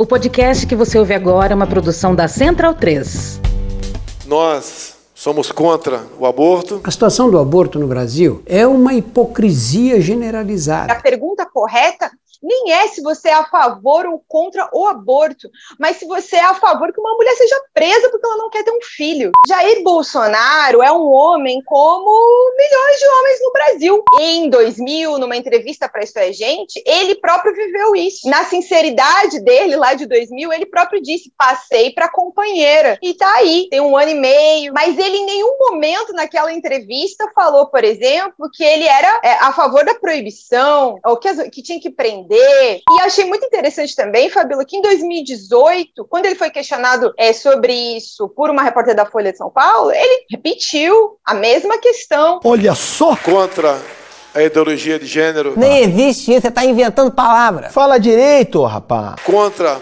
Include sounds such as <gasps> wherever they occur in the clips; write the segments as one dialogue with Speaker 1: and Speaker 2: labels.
Speaker 1: O podcast que você ouve agora é uma produção da Central 3.
Speaker 2: Nós somos contra o aborto.
Speaker 3: A situação do aborto no Brasil é uma hipocrisia generalizada.
Speaker 4: A pergunta correta nem é se você é a favor ou contra o aborto, mas se você é a favor que uma mulher seja presa porque ela não quer ter um filho. Jair Bolsonaro é um homem como milhões de homens no Brasil. Em 2000, numa entrevista para Isso é Gente, ele próprio viveu isso. Na sinceridade dele, lá de 2000, ele próprio disse: passei para companheira. E tá aí, tem um ano e meio. Mas ele em nenhum momento naquela entrevista falou, por exemplo, que ele era é, a favor da proibição, ou que, que tinha que prender e achei muito interessante também, Fabíola, que em 2018, quando ele foi questionado é, sobre isso por uma repórter da Folha de São Paulo, ele repetiu a mesma questão.
Speaker 2: Olha só! Contra a ideologia de gênero.
Speaker 5: Nem existe isso, você está inventando palavras.
Speaker 6: Fala direito, rapaz.
Speaker 2: Contra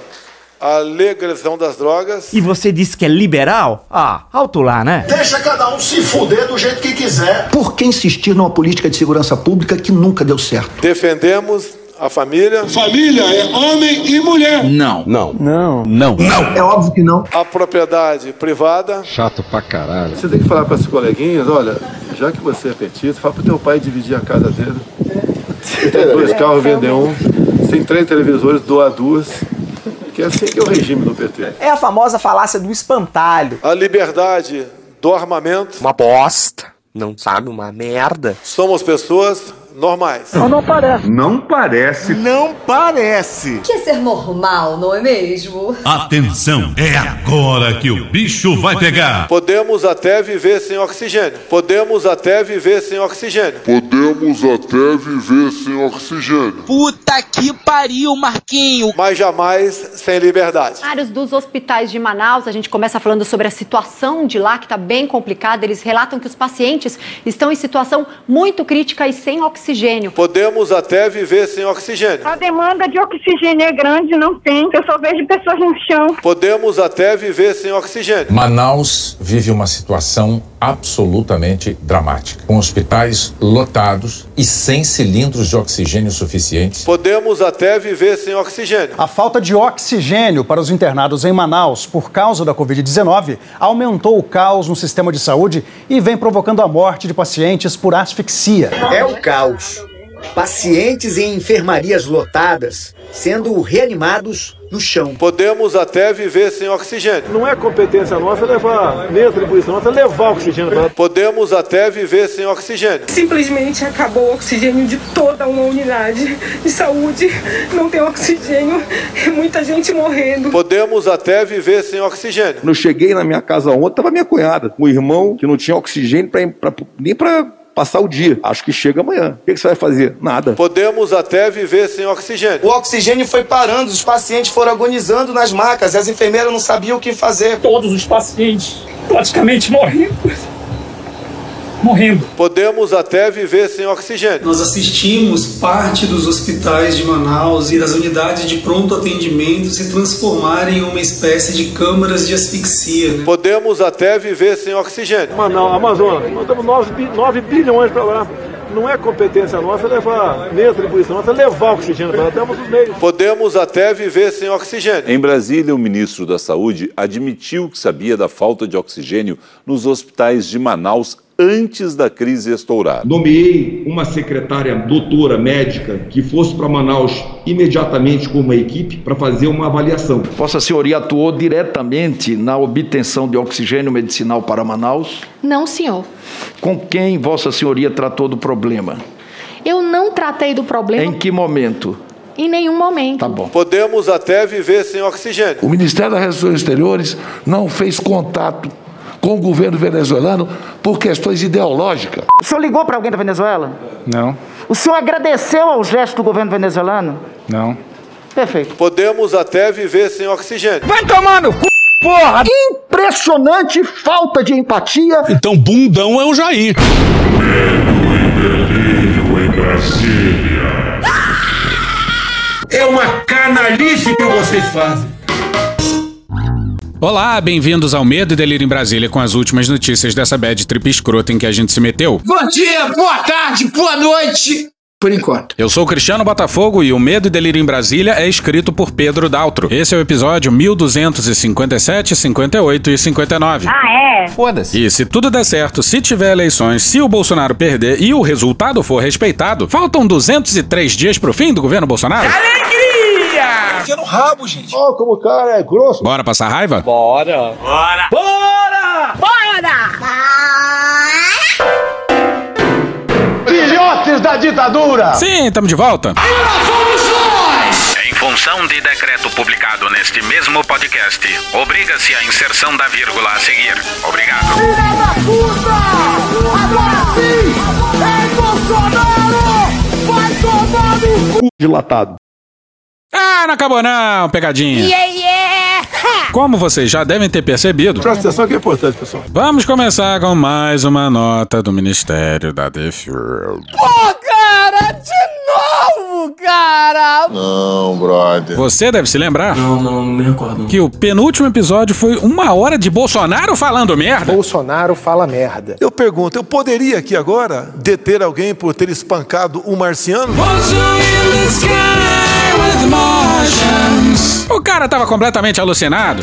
Speaker 2: a legalização das drogas.
Speaker 7: E você disse que é liberal? Ah, alto lá, né?
Speaker 8: Deixa cada um se fuder do jeito que quiser.
Speaker 9: Por que insistir numa política de segurança pública que nunca deu certo?
Speaker 2: Defendemos a família.
Speaker 8: Família é homem e mulher.
Speaker 6: Não. Não.
Speaker 7: Não. Não.
Speaker 9: Não. É óbvio que não.
Speaker 2: A propriedade privada.
Speaker 6: Chato pra caralho.
Speaker 2: Você tem que falar para esses coleguinhas, olha, já que você é petista, fala pro teu pai dividir a casa dele. Você tem dois carros, vender um. Você tem três televisores, doa duas. Que é assim que é o regime do PT.
Speaker 6: É a famosa falácia do espantalho.
Speaker 2: A liberdade do armamento.
Speaker 10: Uma bosta. Não sabe, uma merda.
Speaker 2: Somos pessoas normais.
Speaker 11: Não, não parece.
Speaker 12: Não parece.
Speaker 13: Não parece.
Speaker 14: Que é ser normal, não é mesmo?
Speaker 15: Atenção, é agora que o bicho vai pegar.
Speaker 2: Podemos até viver sem oxigênio. Podemos até viver sem oxigênio.
Speaker 12: Podemos até viver sem oxigênio.
Speaker 16: Puta que pariu, Marquinho.
Speaker 2: Mas jamais sem liberdade.
Speaker 17: Áreas dos hospitais de Manaus, a gente começa falando sobre a situação de lá que está bem complicada. Eles relatam que os pacientes estão em situação muito crítica e sem oxigênio oxigênio.
Speaker 2: Podemos até viver sem oxigênio.
Speaker 18: A demanda de oxigênio é grande, não tem. Eu só vejo pessoas no chão.
Speaker 2: Podemos até viver sem oxigênio.
Speaker 19: Manaus vive uma situação absolutamente dramática, com hospitais lotados e sem cilindros de oxigênio suficientes.
Speaker 2: Podemos até viver sem oxigênio.
Speaker 20: A falta de oxigênio para os internados em Manaus por causa da Covid-19 aumentou o caos no sistema de saúde e vem provocando a morte de pacientes por asfixia.
Speaker 6: É o caos. Pacientes em enfermarias lotadas sendo reanimados no chão.
Speaker 2: Podemos até viver sem oxigênio.
Speaker 11: Não é competência nossa levar, nem atribuição nossa levar oxigênio para
Speaker 2: Podemos até viver sem oxigênio.
Speaker 1: Simplesmente acabou o oxigênio de toda uma unidade de saúde. Não tem oxigênio, muita gente morrendo.
Speaker 2: Podemos até viver sem oxigênio.
Speaker 12: Quando eu cheguei na minha casa ontem, tava minha cunhada, um irmão que não tinha oxigênio pra, pra nem para passar o dia. Acho que chega amanhã. O que você vai fazer? Nada.
Speaker 2: Podemos até viver sem oxigênio.
Speaker 11: O oxigênio foi parando, os pacientes foram agonizando nas macas e as enfermeiras não sabiam o que fazer.
Speaker 9: Todos os pacientes praticamente morrendo morrendo.
Speaker 2: Podemos até viver sem oxigênio.
Speaker 10: Nós assistimos parte dos hospitais de Manaus e das unidades de pronto atendimento se transformarem em uma espécie de câmaras de asfixia. Né?
Speaker 2: Podemos até viver sem oxigênio.
Speaker 11: Manaus, Amazonas, mandamos 9, 9 bilhões para lá não é competência nossa levar, nem atribuição nossa levar oxigênio para temos os meios.
Speaker 2: Podemos até viver sem oxigênio.
Speaker 17: Em Brasília, o ministro da Saúde admitiu que sabia da falta de oxigênio nos hospitais de Manaus antes da crise estourar.
Speaker 16: Nomeei uma secretária doutora médica que fosse para Manaus imediatamente com uma equipe para fazer uma avaliação.
Speaker 13: Vossa Senhoria atuou diretamente na obtenção de oxigênio medicinal para Manaus?
Speaker 17: Não, senhor.
Speaker 13: Com quem Vossa Senhoria tratou do problema?
Speaker 17: Eu não tratei do problema.
Speaker 13: Em que momento?
Speaker 17: Em nenhum momento.
Speaker 13: Tá bom.
Speaker 2: Podemos até viver sem oxigênio.
Speaker 12: O Ministério das Relações Exteriores não fez contato com o governo venezuelano por questões ideológicas.
Speaker 5: O senhor ligou para alguém da Venezuela?
Speaker 20: Não.
Speaker 5: O senhor agradeceu ao gesto do governo venezuelano?
Speaker 20: Não.
Speaker 5: Perfeito.
Speaker 2: Podemos até viver sem oxigênio.
Speaker 5: Vai tomar no c... porra! Impressionante falta de empatia.
Speaker 15: Então bundão é o Jair.
Speaker 8: Medo e delírio em Brasília.
Speaker 11: É uma canalice que vocês fazem.
Speaker 5: Olá, bem-vindos ao Medo e Delírio em Brasília com as últimas notícias dessa bad trip escrota em que a gente se meteu.
Speaker 16: Bom dia, boa tarde, boa noite!
Speaker 21: Por enquanto.
Speaker 5: Eu sou o Cristiano Botafogo e o Medo e Delírio em Brasília é escrito por Pedro Daltro. Esse é o episódio 1257, 58 e 59.
Speaker 22: Ah, é?
Speaker 5: Foda-se. E se tudo der certo, se tiver eleições, se o Bolsonaro perder e o resultado for respeitado, faltam 203 dias pro fim do governo Bolsonaro?
Speaker 21: Alegria! No rabo, gente.
Speaker 11: Ó, como o cara é grosso.
Speaker 5: Bora passar raiva?
Speaker 21: Bora. Bora. Bora!
Speaker 22: Bora!
Speaker 11: Filhotes da ditadura!
Speaker 5: Sim, estamos de volta.
Speaker 23: Em função de decreto publicado neste mesmo podcast, obriga-se a inserção da vírgula a seguir. Obrigado.
Speaker 24: Filha da puta! Agora sim! É Bolsonaro! Vai tomar no cu!
Speaker 12: Dilatado.
Speaker 5: Ah, não acabou não, pegadinha.
Speaker 24: Yeah, yeah! <laughs>
Speaker 5: Como vocês já devem ter percebido,
Speaker 11: Presta atenção que é importante, pessoal.
Speaker 5: vamos começar com mais uma nota do Ministério da Defesa.
Speaker 24: Pô, cara! De novo, cara!
Speaker 11: Não, brother.
Speaker 5: Você deve se lembrar
Speaker 10: Não, não, não me recordo.
Speaker 5: que o penúltimo episódio foi uma hora de Bolsonaro falando merda.
Speaker 25: Bolsonaro fala merda.
Speaker 11: Eu pergunto, eu poderia aqui agora deter alguém por ter espancado um marciano?
Speaker 5: O cara tava completamente alucinado.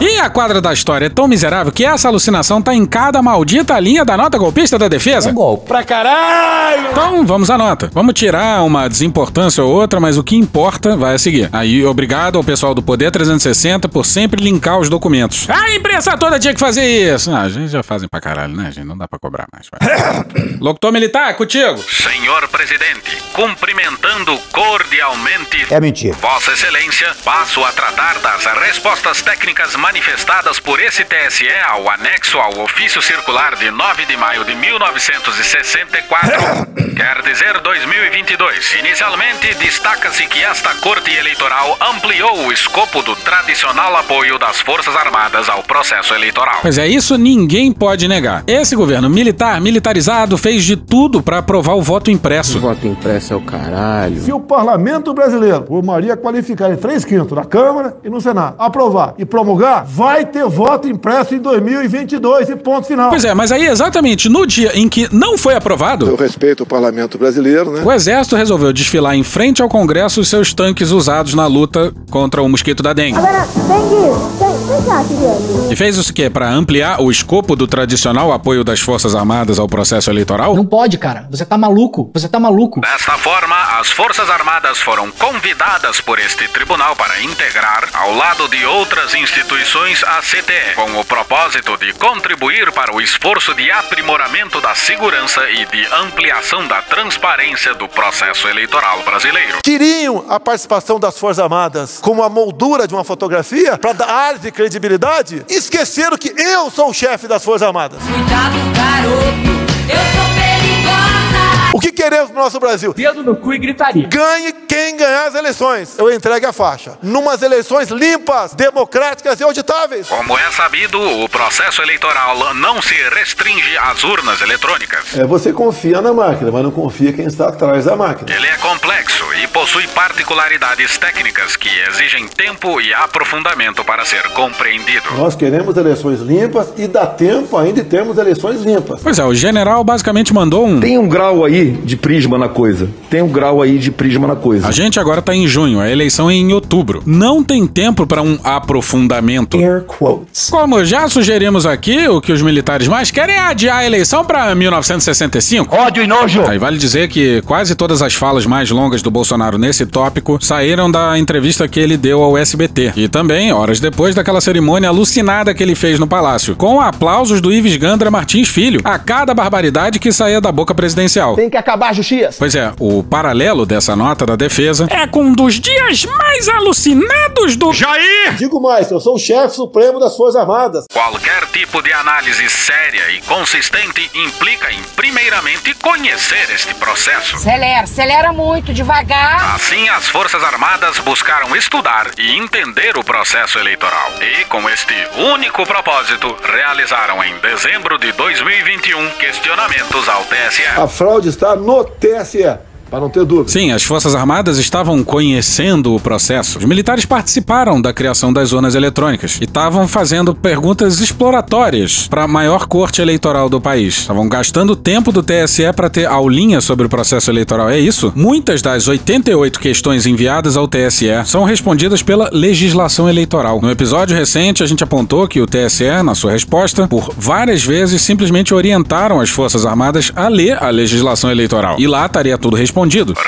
Speaker 5: E a quadra da história é tão miserável que essa alucinação tá em cada maldita linha da nota golpista da defesa.
Speaker 21: Pra caralho!
Speaker 5: Então, vamos à nota. Vamos tirar uma desimportância ou outra, mas o que importa vai a seguir. Aí, obrigado ao pessoal do Poder 360 por sempre linkar os documentos. A imprensa toda tinha que fazer isso. Ah, a gente já fazem pra caralho, né, gente? Não dá pra cobrar mais. <coughs> Locutor militar, contigo.
Speaker 23: Senhor presidente, cumprimentando cordialmente
Speaker 9: É mentira.
Speaker 23: Vossa Excelência, passo a tratar das respostas técnicas manifestadas por esse TSE ao anexo ao ofício circular de 9 de maio de 1964, <coughs> quer dizer 2022. Inicialmente, destaca-se que esta Corte Eleitoral ampliou o escopo do tradicional apoio das Forças Armadas ao processo eleitoral.
Speaker 5: Pois é, isso ninguém pode negar. Esse governo militar, militarizado, fez de tudo pra aprovar o voto impresso.
Speaker 26: voto impresso é o caralho.
Speaker 11: Se o parlamento brasileiro, por maioria qualificada em 3 quintos, na Câmara e no Senado, aprovar e promulgar, vai ter voto impresso em 2022 e ponto final.
Speaker 5: Pois é, mas aí exatamente no dia em que não foi aprovado,
Speaker 11: Eu respeito o parlamento brasileiro, né?
Speaker 5: o Exército resolveu desfilar em frente ao Congresso os seus tanques usados na luta contra o mosquito da dengue.
Speaker 22: Agora, querido.
Speaker 5: E fez isso que para ampliar o escopo do tradicional apoio das Forças Armadas ao processo eleitoral?
Speaker 21: Não pode, cara. Você tá maluco. Você tá maluco.
Speaker 23: Desta forma, as Forças Armadas foram convidadas por este tribunal para integrar, ao lado de outras instituições, a CTE, com o propósito de contribuir para o esforço de aprimoramento da segurança e de ampliação da transparência do processo eleitoral brasileiro.
Speaker 11: Queriam a participação das Forças Armadas como a moldura de uma fotografia para dar ar de credibilidade? Esqueceram que eu sou o chefe das Forças Armadas.
Speaker 24: Cuidado, garoto!
Speaker 11: O que queremos no nosso Brasil?
Speaker 21: Dedo no cu e gritaria.
Speaker 11: Ganhe quem ganhar as eleições. Eu entregue a faixa. Numas eleições limpas, democráticas e auditáveis.
Speaker 23: Como é sabido, o processo eleitoral não se restringe às urnas eletrônicas.
Speaker 11: É, você confia na máquina, mas não confia quem está atrás da máquina.
Speaker 23: Ele é complexo e possui particularidades técnicas que exigem tempo e aprofundamento para ser compreendido.
Speaker 11: Nós queremos eleições limpas e dá tempo ainda de termos eleições limpas.
Speaker 5: Pois é, o general basicamente mandou um.
Speaker 12: Tem um grau aí de prisma na coisa. Tem um grau aí de prisma na coisa.
Speaker 5: A gente agora tá em junho, a eleição é em outubro. Não tem tempo para um aprofundamento.
Speaker 25: Air quotes.
Speaker 5: Como já sugerimos aqui, o que os militares mais querem é adiar a eleição para 1965.
Speaker 6: Ódio e nojo.
Speaker 5: Aí vale dizer que quase todas as falas mais longas do Bolsonaro nesse tópico saíram da entrevista que ele deu ao SBT. E também, horas depois daquela cerimônia alucinada que ele fez no palácio, com aplausos do Ives Gandra Martins Filho, a cada barbaridade que saía da boca presidencial.
Speaker 21: Tem que acabar a justiça.
Speaker 5: Pois é, o paralelo dessa nota da defesa é com um dos dias mais alucinados do Jair!
Speaker 11: Digo mais, eu sou o chefe supremo das Forças Armadas.
Speaker 23: Qualquer tipo de análise séria e consistente implica em, primeiramente, conhecer este processo.
Speaker 22: Acelera, acelera muito, devagar.
Speaker 23: Assim, as Forças Armadas buscaram estudar e entender o processo eleitoral. E, com este único propósito, realizaram em dezembro de 2021 questionamentos ao TSE.
Speaker 11: A fraude está no TSE. Para não ter dúvida.
Speaker 5: Sim, as Forças Armadas estavam conhecendo o processo. Os militares participaram da criação das zonas eletrônicas e estavam fazendo perguntas exploratórias para a maior corte eleitoral do país. Estavam gastando tempo do TSE para ter aulinha sobre o processo eleitoral. É isso? Muitas das 88 questões enviadas ao TSE são respondidas pela legislação eleitoral. No episódio recente, a gente apontou que o TSE, na sua resposta, por várias vezes simplesmente orientaram as Forças Armadas a ler a legislação eleitoral. E lá estaria tudo respondido.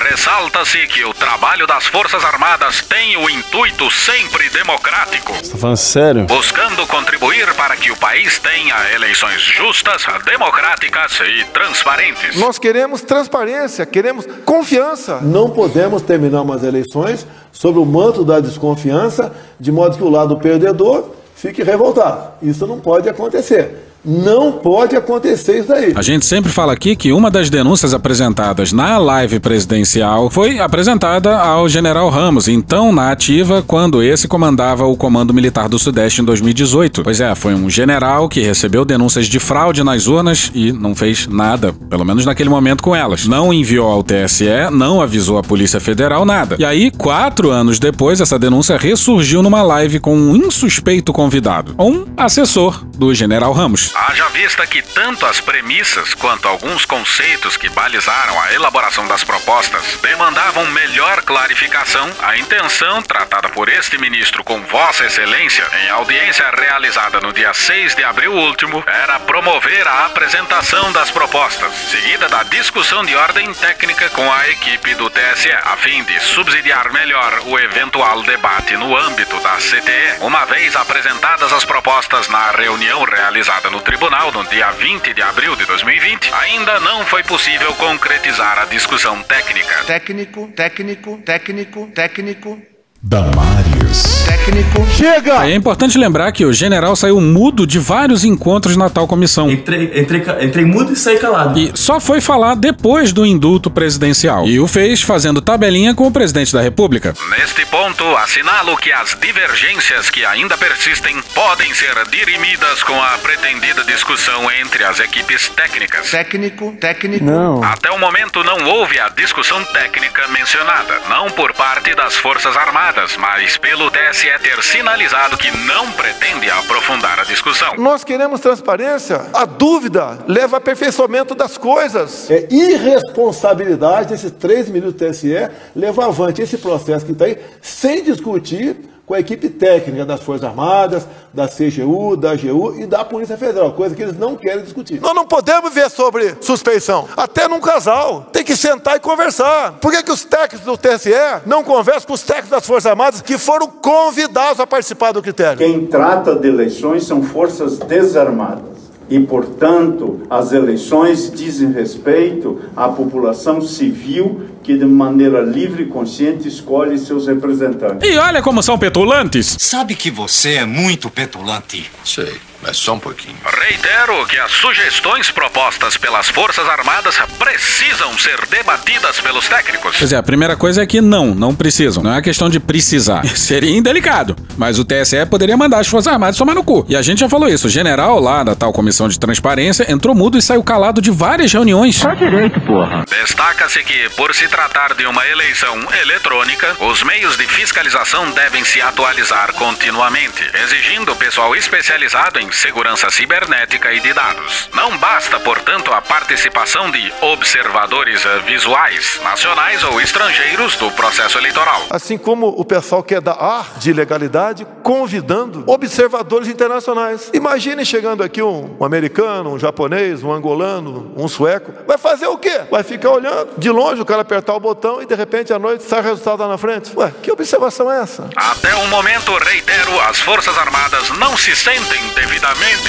Speaker 23: Ressalta-se que o trabalho das Forças Armadas tem o intuito sempre democrático,
Speaker 27: Você tá falando sério?
Speaker 23: buscando contribuir para que o país tenha eleições justas, democráticas e transparentes.
Speaker 2: Nós queremos transparência, queremos confiança.
Speaker 11: Não podemos terminar umas eleições sob o manto da desconfiança, de modo que o lado perdedor fique revoltado. Isso não pode acontecer. Não pode acontecer isso daí.
Speaker 5: A gente sempre fala aqui que uma das denúncias apresentadas na live presidencial foi apresentada ao general Ramos, então na ativa, quando esse comandava o Comando Militar do Sudeste em 2018. Pois é, foi um general que recebeu denúncias de fraude nas urnas e não fez nada, pelo menos naquele momento com elas. Não enviou ao TSE, não avisou a Polícia Federal, nada. E aí, quatro anos depois, essa denúncia ressurgiu numa live com um insuspeito convidado, um assessor do general Ramos.
Speaker 23: Haja vista que tanto as premissas quanto alguns conceitos que balizaram a elaboração das propostas demandavam melhor clarificação, a intenção tratada por este ministro com Vossa Excelência em audiência realizada no dia 6 de abril último era promover a apresentação das propostas, seguida da discussão de ordem técnica com a equipe do TSE, a fim de subsidiar melhor o eventual debate no âmbito da CTE. Uma vez apresentadas as propostas na reunião realizada no tribunal no dia 20 de abril de 2020, ainda não foi possível concretizar a discussão técnica.
Speaker 24: Técnico, técnico, técnico, técnico.
Speaker 15: Damares.
Speaker 24: Técnico. Chega!
Speaker 5: É importante lembrar que o general saiu mudo de vários encontros na tal comissão.
Speaker 28: Entrei, entrei, entrei mudo e saí calado.
Speaker 5: E só foi falar depois do indulto presidencial. E o fez fazendo tabelinha com o presidente da República.
Speaker 23: Neste ponto, assinalo que as divergências que ainda persistem podem ser dirimidas com a pretendida discussão entre as equipes técnicas.
Speaker 24: Técnico, técnico.
Speaker 28: Não.
Speaker 23: Até o momento não houve a discussão técnica mencionada, não por parte das Forças Armadas, mas pelo TSE ter sinalizado que não pretende aprofundar a discussão.
Speaker 2: Nós queremos transparência. A dúvida leva a aperfeiçoamento das coisas.
Speaker 11: É irresponsabilidade desses três ministros do TSE levar avante esse processo que está aí, sem discutir com a equipe técnica das Forças Armadas, da CGU, da AGU e da Polícia Federal, coisa que eles não querem discutir.
Speaker 2: Nós não podemos ver sobre suspeição. Até num casal. Tem que sentar e conversar. Por que, que os técnicos do TSE não conversam com os técnicos das Forças Armadas que foram convidados a participar do critério?
Speaker 29: Quem trata de eleições são forças desarmadas. E, portanto, as eleições dizem respeito à população civil que, de maneira livre e consciente, escolhe seus representantes.
Speaker 5: E olha como são petulantes.
Speaker 30: Sabe que você é muito petulante.
Speaker 29: Sei, mas só um pouquinho.
Speaker 23: Reitero que as sugestões propostas pelas Forças Armadas precisam ser debatidas pelos técnicos.
Speaker 5: Pois é, a primeira coisa é que não, não precisam. Não é questão de precisar. <laughs> Seria indelicado. Mas o TSE poderia mandar as Forças Armadas tomar no cu. E a gente já falou isso. O general lá da tal comissão de transparência entrou mudo e saiu calado de várias reuniões.
Speaker 30: Tá direito, porra.
Speaker 23: Destaca-se que, por se tratar de uma eleição eletrônica, os meios de fiscalização devem se atualizar continuamente, exigindo pessoal especializado em segurança cibernética e de dados. Não basta, portanto, a participação de observadores eh, visuais, nacionais ou estrangeiros do processo eleitoral.
Speaker 2: Assim como o pessoal quer dar ar de legalidade, convidando observadores internacionais. Imagine chegando aqui um, um americano, um japonês, um angolano, um sueco. Vai fazer o quê? Vai ficar olhando de longe, o cara apertar o botão e de repente à noite sai o resultado lá na frente. Ué, que observação é essa?
Speaker 23: Até o momento, reitero, as Forças Armadas não se sentem devidamente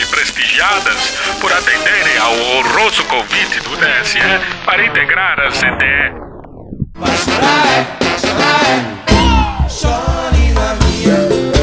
Speaker 23: prestigiadas por atenderem ao honroso convite do TSE para integrar a CTE.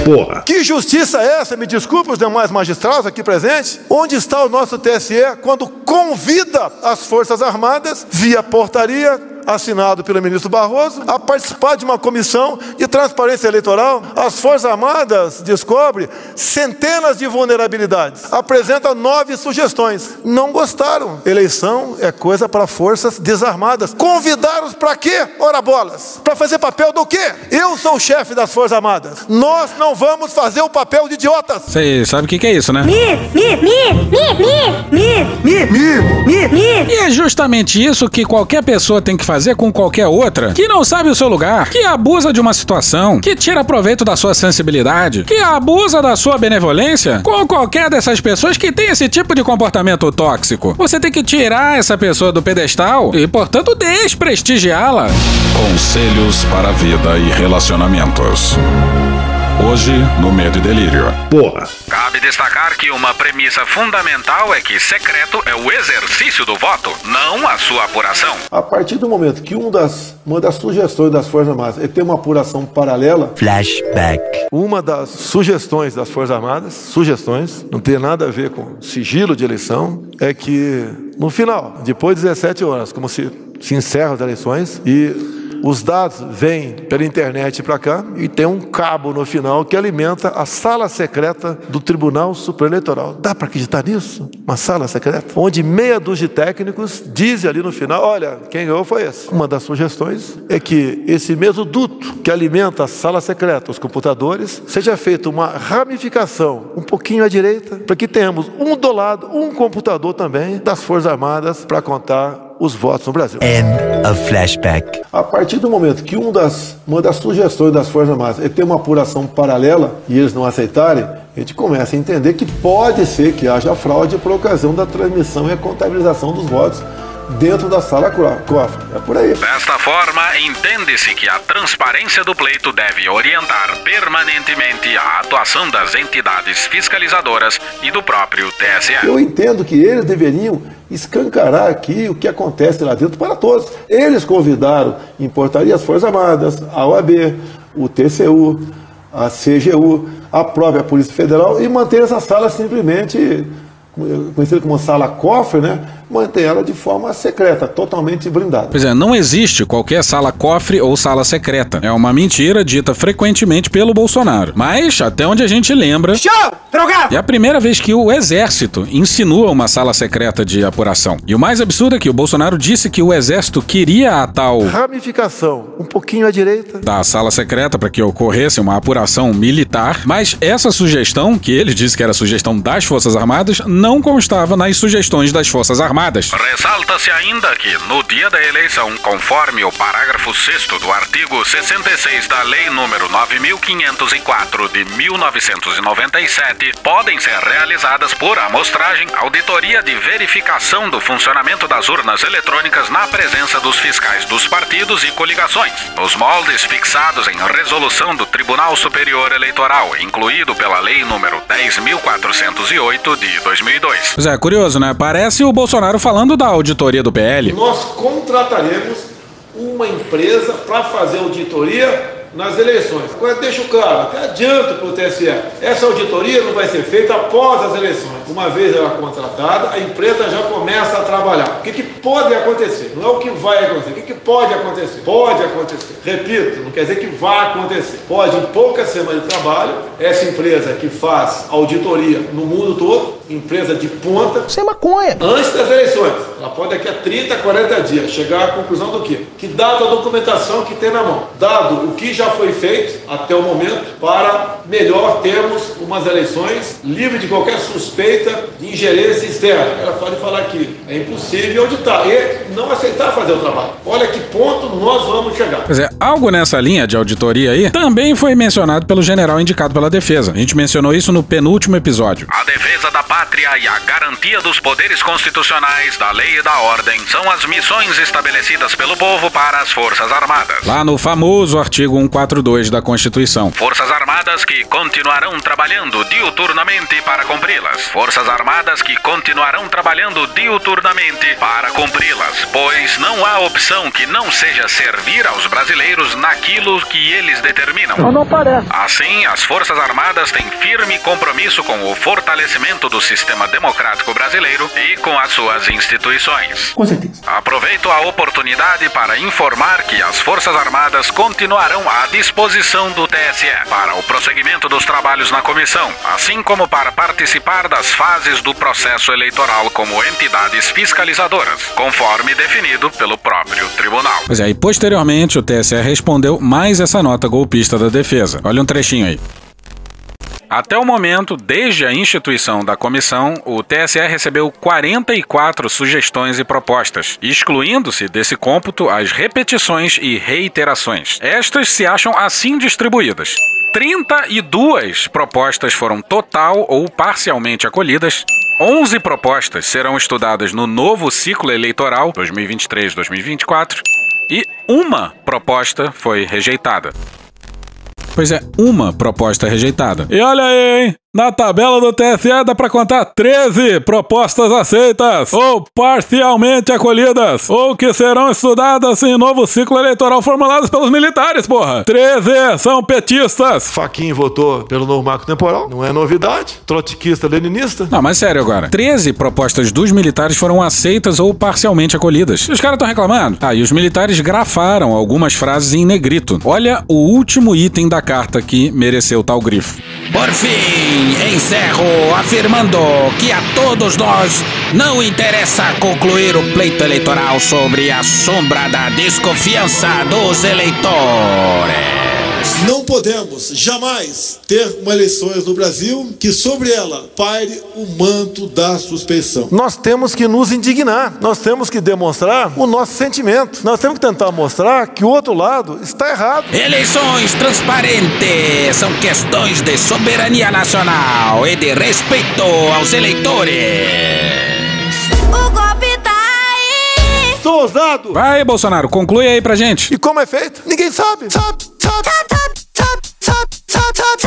Speaker 2: Porra. Que justiça é essa? Me desculpe os demais magistrados aqui presentes. Onde está o nosso TSE quando convida as Forças Armadas, via portaria, assinado pelo ministro Barroso, a participar de uma comissão de transparência eleitoral. As Forças Armadas descobrem centenas de vulnerabilidades, apresenta nove sugestões. Não gostaram. Eleição é coisa para forças desarmadas. Convidaram-os para quê? Ora bolas. Para fazer papel do quê? Eu sou o chefe das Forças Armadas. Nós não vamos fazer o papel de idiotas.
Speaker 5: Você sabe o que, que é isso, né?
Speaker 24: Mi, mi, mi, mi, mi, mi, mi, mi, mi.
Speaker 5: E é justamente isso que qualquer pessoa tem que fazer com qualquer outra que não sabe o seu lugar, que abusa de uma situação, que tira proveito da sua sensibilidade, que abusa da sua benevolência com qualquer dessas pessoas que tem esse tipo de comportamento tóxico. Você tem que tirar essa pessoa do pedestal e, portanto, desprestigiá-la.
Speaker 23: Conselhos para a vida e relacionamentos. Hoje, no Medo e Delírio.
Speaker 2: Porra.
Speaker 23: Cabe destacar que uma premissa fundamental é que secreto é o exercício do voto, não a sua apuração.
Speaker 11: A partir do momento que um das, uma das sugestões das Forças Armadas é ter uma apuração paralela.
Speaker 2: Flashback. Uma das sugestões das Forças Armadas, sugestões, não tem nada a ver com sigilo de eleição, é que no final, depois de 17 horas, como se, se encerram as eleições e os dados vêm pela internet para cá e tem um cabo no final que alimenta a sala secreta do Tribunal Superior Eleitoral. Dá para acreditar nisso? Uma sala secreta? Onde meia dúzia de técnicos dizem ali no final: olha, quem ganhou foi esse. Uma das sugestões é que esse mesmo duto que alimenta a sala secreta, os computadores, seja feita uma ramificação um pouquinho à direita, para que tenhamos um do lado, um computador também das Forças Armadas para contar os votos no Brasil.
Speaker 11: End of flashback. A partir do momento que um das, uma das sugestões das Forças Armadas é ter uma apuração paralela e eles não aceitarem, a gente começa a entender que pode ser que haja fraude por ocasião da transmissão e a contabilização dos votos dentro da sala cofre. É por aí.
Speaker 23: Desta forma, entende-se que a transparência do pleito deve orientar permanentemente a atuação das entidades fiscalizadoras e do próprio TSE.
Speaker 11: Eu entendo que eles deveriam escancarar aqui o que acontece lá dentro para todos. Eles convidaram em portaria as Forças Armadas, a OAB, o TCU, a CGU, a própria Polícia Federal e manter essa sala simplesmente conhecida como sala cofre, né? Mantém ela de forma secreta, totalmente blindada.
Speaker 5: Pois é, não existe qualquer sala cofre ou sala secreta. É uma mentira dita frequentemente pelo Bolsonaro. Mas, até onde a gente lembra.
Speaker 24: Show! Drogado!
Speaker 5: É a primeira vez que o Exército insinua uma sala secreta de apuração. E o mais absurdo é que o Bolsonaro disse que o Exército queria a tal.
Speaker 11: Ramificação, um pouquinho à direita.
Speaker 5: Da sala secreta para que ocorresse uma apuração militar. Mas essa sugestão, que ele disse que era sugestão das Forças Armadas, não constava nas sugestões das Forças Armadas.
Speaker 23: Ressalta-se ainda que, no dia da eleição, conforme o parágrafo 6 do artigo 66 da Lei nº 9504 de 1997, podem ser realizadas por amostragem auditoria de verificação do funcionamento das urnas eletrônicas na presença dos fiscais dos partidos e coligações, nos moldes fixados em resolução do Tribunal Superior Eleitoral, incluído pela Lei nº 10.408 de 2002.
Speaker 5: Pois é, curioso, né? Parece o Bolsonaro falando da auditoria do PL.
Speaker 11: Nós contrataremos uma empresa para fazer auditoria nas eleições. Agora deixa claro, até adianto para o TSE, essa auditoria não vai ser feita após as eleições. Uma vez ela contratada, a empresa já começa a trabalhar. O que, que pode acontecer? Não é o que vai acontecer. O que, que pode acontecer? Pode acontecer. Repito, não quer dizer que vai acontecer. Pode, em poucas semanas de trabalho, essa empresa que faz auditoria no mundo todo, empresa de ponta.
Speaker 21: Sem maconha.
Speaker 11: Antes das eleições. Ela pode daqui a 30, 40 dias chegar à conclusão do quê? Que dado a documentação que tem na mão, dado o que já foi feito até o momento, para melhor termos umas eleições livres de qualquer suspeita de ingerência externa. Ela pode falar que é impossível auditar e não aceitar fazer o trabalho. Olha que ponto nós vamos chegar.
Speaker 5: Pois é, algo nessa linha de auditoria aí também foi mencionado pelo general indicado pela defesa. A gente mencionou isso no penúltimo episódio.
Speaker 23: A defesa da pátria e a garantia dos poderes constitucionais, da lei e da ordem são as missões estabelecidas pelo povo para as Forças Armadas.
Speaker 5: Lá no famoso artigo 142 da Constituição.
Speaker 23: Forças Armadas que continuarão trabalhando diuturnamente para cumpri-las. Forças Armadas que continuarão trabalhando diuturnamente para cumpri-las, pois não há opção que não seja servir aos brasileiros naquilo que eles determinam.
Speaker 21: Não, não parece.
Speaker 23: Assim, as Forças Armadas têm firme compromisso com o fortalecimento do sistema democrático brasileiro e com as suas instituições.
Speaker 6: Com certeza.
Speaker 23: Aproveito a oportunidade para informar que as Forças Armadas continuarão à disposição do TSE para o prosseguimento dos trabalhos na comissão, assim como para participar das fases do processo eleitoral como entidades fiscalizadoras, conforme definido pelo próprio tribunal.
Speaker 5: Pois é, e posteriormente o TSE respondeu mais essa nota golpista da defesa. Olha um trechinho aí.
Speaker 23: Até o momento, desde a instituição da comissão, o TSE recebeu 44 sugestões e propostas, excluindo-se desse cômputo as repetições e reiterações. Estas se acham assim distribuídas. 32 propostas foram total ou parcialmente acolhidas. 11 propostas serão estudadas no novo ciclo eleitoral 2023-2024 e uma proposta foi rejeitada.
Speaker 5: Pois é, uma proposta rejeitada. E olha aí, hein? Na tabela do TSE dá pra contar 13 propostas aceitas ou parcialmente acolhidas ou que serão estudadas em novo ciclo eleitoral formulados pelos militares, porra. 13 são petistas.
Speaker 2: Faquinho votou pelo novo marco temporal, não é novidade. Trotskista, leninista.
Speaker 5: Não, mas sério agora. 13 propostas dos militares foram aceitas ou parcialmente acolhidas. E os caras estão reclamando. Ah, e os militares grafaram algumas frases em negrito. Olha o último item da carta que mereceu tal grifo.
Speaker 23: Por fim, encerro afirmando que a todos nós não interessa concluir o pleito eleitoral sobre a sombra da desconfiança dos eleitores.
Speaker 31: Não podemos jamais ter uma eleições no Brasil que sobre ela paire o manto da suspeição.
Speaker 2: Nós temos que nos indignar, nós temos que demonstrar o nosso sentimento, nós temos que tentar mostrar que o outro lado está errado.
Speaker 23: Eleições transparentes são questões de soberania nacional e de respeito aos eleitores.
Speaker 2: Ousado.
Speaker 5: Vai, Bolsonaro, conclui aí pra gente.
Speaker 2: E como é feito? Ninguém sabe. Sabe, sabe, sabe, sabe, sabe, sabe, sabe, sabe,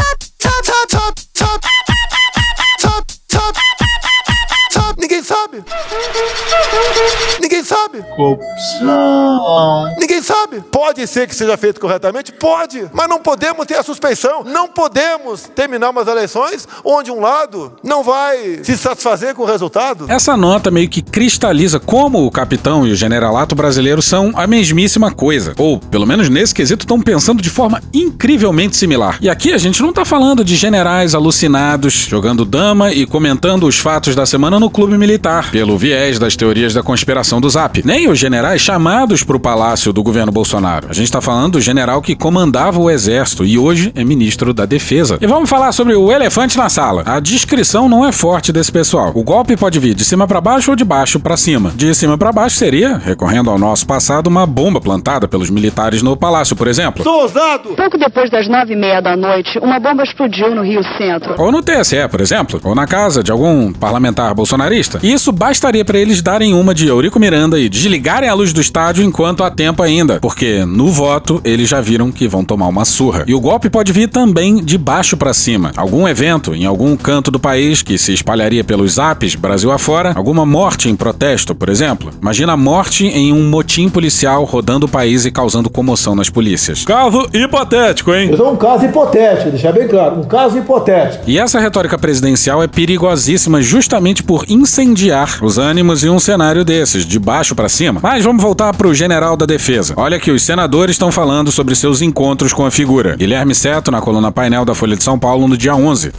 Speaker 2: Ninguém sabe.
Speaker 6: Corrupção.
Speaker 2: Ninguém sabe. Pode ser que seja feito corretamente? Pode. Mas não podemos ter a suspeição. Não podemos terminar umas eleições onde um lado não vai se satisfazer com o resultado.
Speaker 5: Essa nota meio que cristaliza como o capitão e o generalato brasileiro são a mesmíssima coisa. Ou, pelo menos nesse quesito, estão pensando de forma incrivelmente similar. E aqui a gente não tá falando de generais alucinados jogando dama e comentando os fatos da semana no clube militar, pelo viés das teorias da conspiração do Zap. Nem os generais chamados pro palácio do governo Bolsonaro. A gente tá falando do general que comandava o exército e hoje é ministro da defesa. E vamos falar sobre o elefante na sala. A descrição não é forte desse pessoal. O golpe pode vir de cima para baixo ou de baixo para cima. De cima para baixo seria, recorrendo ao nosso passado, uma bomba plantada pelos militares no palácio, por exemplo.
Speaker 2: Sou ousado!
Speaker 22: Pouco depois das nove e meia da noite, uma bomba explodiu no Rio Centro.
Speaker 5: Ou no TSE, por exemplo, ou na casa de algum parlamentar bolsonarista. E isso bastaria para eles darem uma de Eurico Miranda e desligarem a luz do estádio enquanto há tempo ainda, porque no voto eles já viram que vão tomar uma surra. E o golpe pode vir também de baixo para cima. Algum evento em algum canto do país que se espalharia pelos apps Brasil afora, alguma morte em protesto, por exemplo. Imagina a morte em um motim policial rodando o país e causando comoção nas polícias.
Speaker 2: Caso hipotético, hein?
Speaker 6: Isso é um caso hipotético, deixar bem claro. Um caso hipotético.
Speaker 5: E essa retórica presidencial é perigosíssima justamente por incendiar os ânimos em um cenário desses, de baixo para cima. Mas vamos voltar pro general da defesa. Olha que os senadores estão falando sobre seus encontros com a figura. Guilherme Seto, na coluna painel da Folha de São Paulo, no dia 11.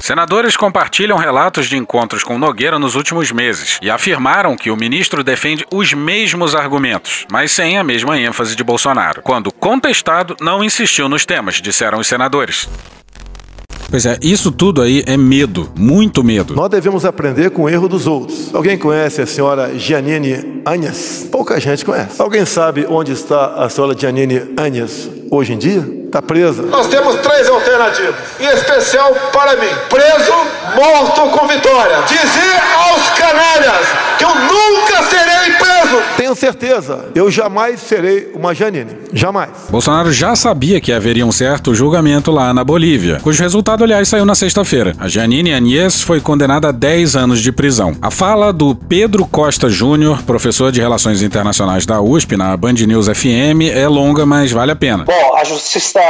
Speaker 23: Senadores compartilham relatos de encontros com Nogueira nos últimos meses e afirmaram que o ministro defende os mesmos argumentos, mas sem a mesma ênfase de Bolsonaro. Quando contestado, não insistiu nos temas, disseram os senadores.
Speaker 5: Pois é, isso tudo aí é medo, muito medo.
Speaker 2: Nós devemos aprender com o erro dos outros. Alguém conhece a senhora Giannini Anhas? Pouca gente conhece. Alguém sabe onde está a senhora Giannini Anhas hoje em dia? Está presa.
Speaker 31: Nós temos três alternativas, em especial para mim: preso, morto com vitória. Dizer aos canalhas que eu nunca serei preso.
Speaker 2: Tenho certeza, eu jamais serei uma Janine. Jamais.
Speaker 5: Bolsonaro já sabia que haveria um certo julgamento lá na Bolívia, cujo resultado, aliás, saiu na sexta-feira. A Janine Anies foi condenada a 10 anos de prisão. A fala do Pedro Costa Júnior, professor de Relações Internacionais da USP, na Band News FM, é longa, mas vale a pena.
Speaker 27: Bom, Bom, a justiça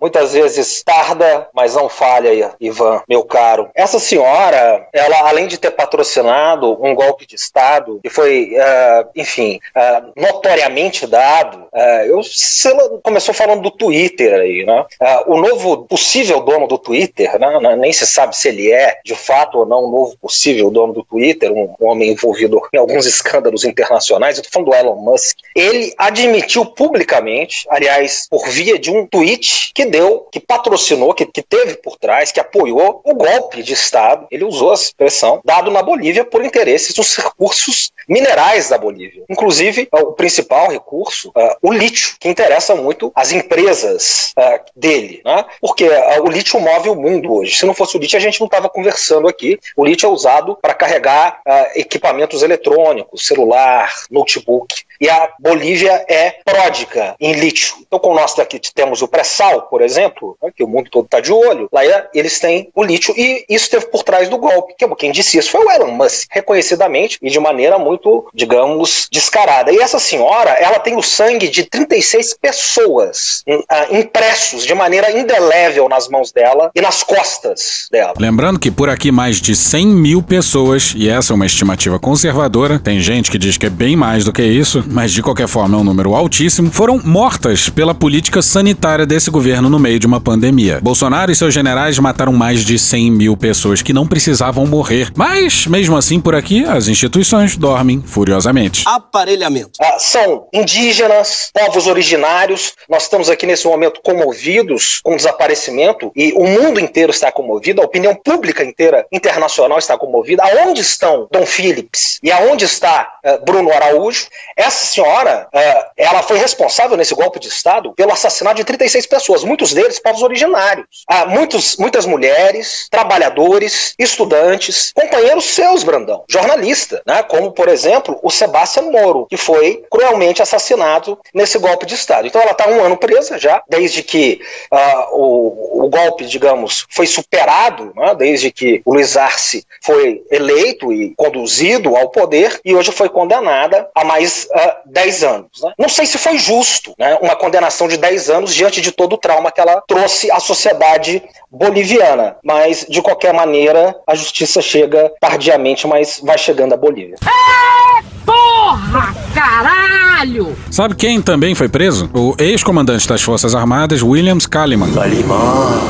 Speaker 27: muitas vezes tarda, mas não falha, Ivan, meu caro. Essa senhora, ela além de ter patrocinado um golpe de Estado, que foi, uh, enfim, uh, notoriamente dado, uh, eu, ela começou falando do Twitter aí, né? o novo possível dono do Twitter, né? nem se sabe se ele é de fato ou não o novo possível dono do Twitter, um, um homem envolvido em alguns escândalos internacionais, eu tô falando do Elon Musk, ele admitiu publicamente, aliás, por via de um tweet que deu, que patrocinou, que, que teve por trás, que apoiou o golpe de Estado, ele usou a expressão, dado na Bolívia por interesses dos recursos minerais da Bolívia. Inclusive, o principal recurso, uh, o lítio, que interessa muito as empresas uh, dele, né? porque uh, o lítio move o mundo hoje. Se não fosse o lítio, a gente não estava conversando aqui. O lítio é usado para carregar equipamentos eletrônicos, celular, notebook. E a Bolívia é pródica em lítio. Então, como nós daqui temos o pré-sal, por exemplo, né, que o mundo todo está de olho, lá é, eles têm o lítio e isso teve por trás do golpe. Que, quem disse isso foi o Elon Musk, reconhecidamente e de maneira muito, digamos, descarada. E essa senhora, ela tem o sangue de 36 pessoas uh, impressos de maneira indelével nas mãos dela e nas costas dela.
Speaker 5: Lembrando que por aqui mais de 100 mil pessoas, e essa é uma estimativa conservadora, tem gente que diz que é bem mais do que isso, mas de qualquer forma é um número altíssimo, foram mortas pela política sanitária desse governo no meio de uma pandemia. Bolsonaro e seus generais mataram mais de 100 mil pessoas que não precisavam morrer. Mas, mesmo assim, por aqui, as instituições dormem furiosamente.
Speaker 27: Aparelhamento. Ah, são indígenas, povos originários. Nós estamos aqui nesse momento comovidos com o desaparecimento e o mundo inteiro está comovido, a opinião pública inteira, internacional, está comovida. Aonde estão Dom Phillips e aonde está uh, Bruno Araújo? Essa senhora, uh, ela foi responsável nesse golpe de Estado pelo assassinato de 36 pessoas, muitos deles povos originários. Uh, muitos, muitas mulheres, trabalhadores, estudantes, companheiros seus, Brandão, jornalista, né? como, por exemplo, o Sebastião Moro, que foi cruelmente assassinado nesse golpe de Estado. Então ela está um ano presa já, desde que uh, o, o, golpe, digamos, foi superado, né? desde que o Luiz Arce foi eleito e conduzido ao poder, e hoje foi condenada a mais uh, 10 anos. Né? Não sei se foi justo né, uma condenação de 10 anos diante de todo o trauma que ela trouxe à sociedade boliviana, mas de qualquer maneira a justiça chega tardiamente, mas vai chegando à Bolívia.
Speaker 24: É, porra, caralho!
Speaker 5: Sabe quem também foi preso? O ex-comandante das Forças Armadas, Williams Kaliman.
Speaker 32: Kaliman!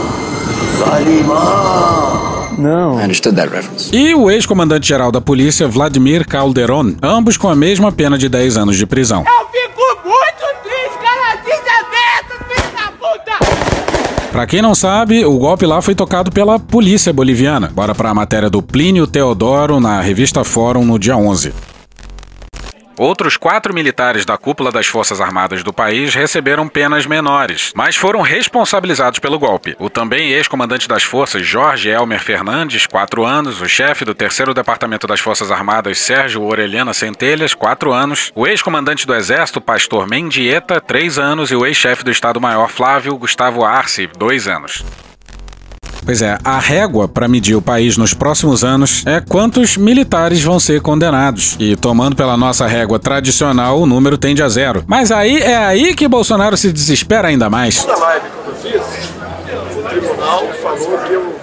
Speaker 32: Kaliman!
Speaker 5: Não. I understood that reference. E o ex-comandante-geral da polícia, Vladimir Calderon, ambos com a mesma pena de 10 anos de prisão.
Speaker 24: Eu muito triste, cara, desaberto, filho da puta!
Speaker 5: Pra quem não sabe, o golpe lá foi tocado pela polícia boliviana. Bora pra matéria do Plínio Teodoro na revista Fórum no dia 11. Outros quatro militares da cúpula das Forças Armadas do país receberam penas menores, mas foram responsabilizados pelo golpe. O também ex-comandante das forças, Jorge Elmer Fernandes, quatro anos, o chefe do terceiro departamento das Forças Armadas, Sérgio Orelhana Centelhas, quatro anos, o ex-comandante do Exército, Pastor Mendieta, três anos, e o ex-chefe do Estado-Maior, Flávio Gustavo Arce, dois anos. Pois é, a régua para medir o país nos próximos anos é quantos militares vão ser condenados. E tomando pela nossa régua tradicional, o número tende a zero. Mas aí é aí que Bolsonaro se desespera ainda mais.
Speaker 11: Na live que eu fiz, o tribunal falou que eu